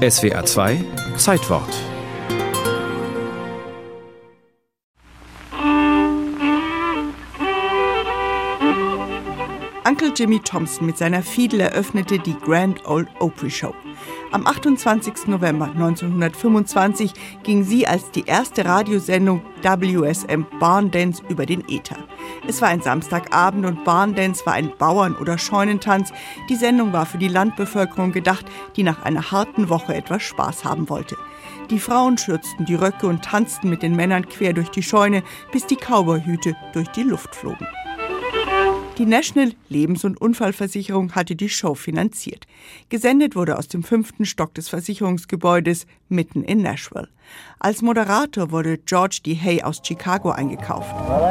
SWA 2 Zeitwort Uncle Jimmy Thompson mit seiner Fiedel eröffnete die Grand Old Opry Show. Am 28. November 1925 ging sie als die erste Radiosendung WSM Barn Dance über den Äther. Es war ein Samstagabend und Barn Dance war ein Bauern- oder Scheunentanz. Die Sendung war für die Landbevölkerung gedacht, die nach einer harten Woche etwas Spaß haben wollte. Die Frauen schürzten die Röcke und tanzten mit den Männern quer durch die Scheune, bis die Cowboyhüte durch die Luft flogen. Die National Lebens- und Unfallversicherung hatte die Show finanziert. Gesendet wurde aus dem fünften Stock des Versicherungsgebäudes mitten in Nashville. Als Moderator wurde George D. Hay aus Chicago eingekauft. Well,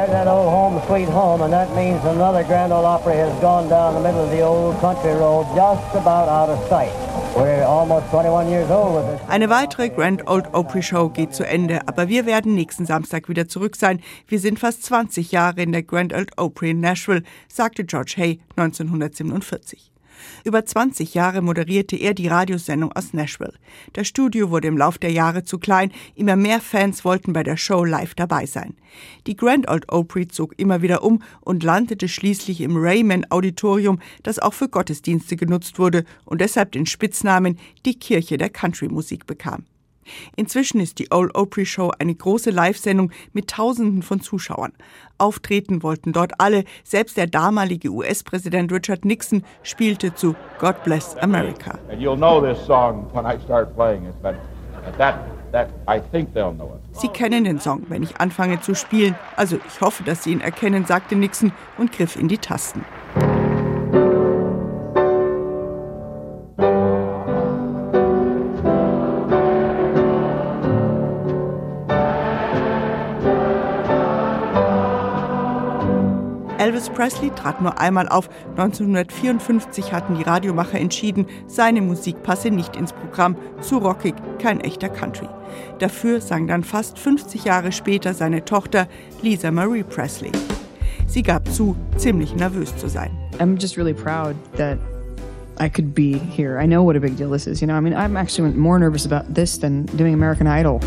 there's that old home sweet home, and that means another Grand Ole Opry has gone down the middle of the old country road, just about out of sight. We're almost 21 years old with this. Eine weitere Grand Old Opry Show geht zu Ende, aber wir werden nächsten Samstag wieder zurück sein. Wir sind fast 20 Jahre in der Grand Old Opry in Nashville, sagte George Hay 1947. Über 20 Jahre moderierte er die Radiosendung aus Nashville. Das Studio wurde im Lauf der Jahre zu klein, immer mehr Fans wollten bei der Show live dabei sein. Die Grand Old Opry zog immer wieder um und landete schließlich im Raymond Auditorium, das auch für Gottesdienste genutzt wurde und deshalb den Spitznamen die Kirche der Countrymusik bekam. Inzwischen ist die Old Opry Show eine große Live-Sendung mit Tausenden von Zuschauern. Auftreten wollten dort alle, selbst der damalige US-Präsident Richard Nixon spielte zu God Bless America. Sie kennen den Song, wenn ich anfange zu spielen. Also ich hoffe, dass Sie ihn erkennen, sagte Nixon und griff in die Tasten. Elvis Presley trat nur einmal auf. 1954 hatten die Radiomacher entschieden, seine Musik passe nicht ins Programm, zu rockig, kein echter Country. Dafür sang dann fast 50 Jahre später seine Tochter Lisa Marie Presley. Sie gab zu, ziemlich nervös zu sein. I'm just really proud that I could be here. I know what a big deal this is. You know, I mean, I'm actually more nervous about this than doing American Idol.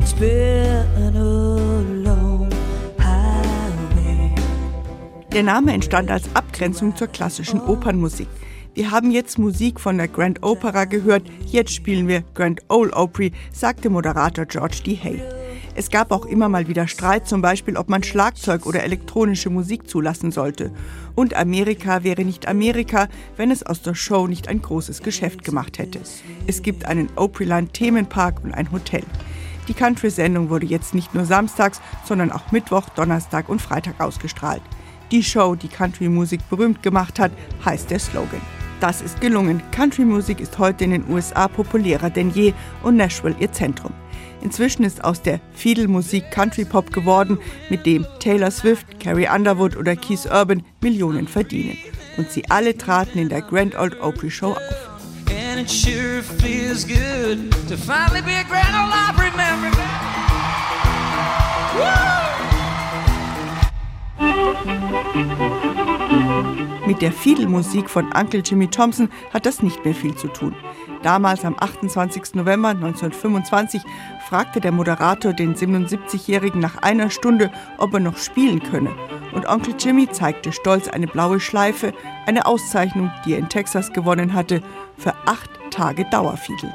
It's been a Der Name entstand als Abgrenzung zur klassischen Opernmusik. Wir haben jetzt Musik von der Grand Opera gehört, jetzt spielen wir Grand Ole Opry, sagte Moderator George D. Hay. Es gab auch immer mal wieder Streit, zum Beispiel, ob man Schlagzeug oder elektronische Musik zulassen sollte. Und Amerika wäre nicht Amerika, wenn es aus der Show nicht ein großes Geschäft gemacht hätte. Es gibt einen Opryland Themenpark und ein Hotel. Die Country-Sendung wurde jetzt nicht nur samstags, sondern auch Mittwoch, Donnerstag und Freitag ausgestrahlt. Die Show, die Country-Musik berühmt gemacht hat, heißt der Slogan. Das ist gelungen. Country-Musik ist heute in den USA populärer denn je und Nashville ihr Zentrum. Inzwischen ist aus der Fiedel-Musik Country-Pop geworden, mit dem Taylor Swift, Carrie Underwood oder Keith Urban Millionen verdienen. Und sie alle traten in der Grand Old Opry Show auf. And it sure feels good to finally be a Grand Ole Opry member. Mit der Fiedelmusik von Uncle Jimmy Thompson hat das nicht mehr viel zu tun. Damals am 28. November 1925 fragte der Moderator den 77-Jährigen nach einer Stunde, ob er noch spielen könne. Und Onkel Jimmy zeigte stolz eine blaue Schleife, eine Auszeichnung, die er in Texas gewonnen hatte, für acht Tage Dauerfiedel.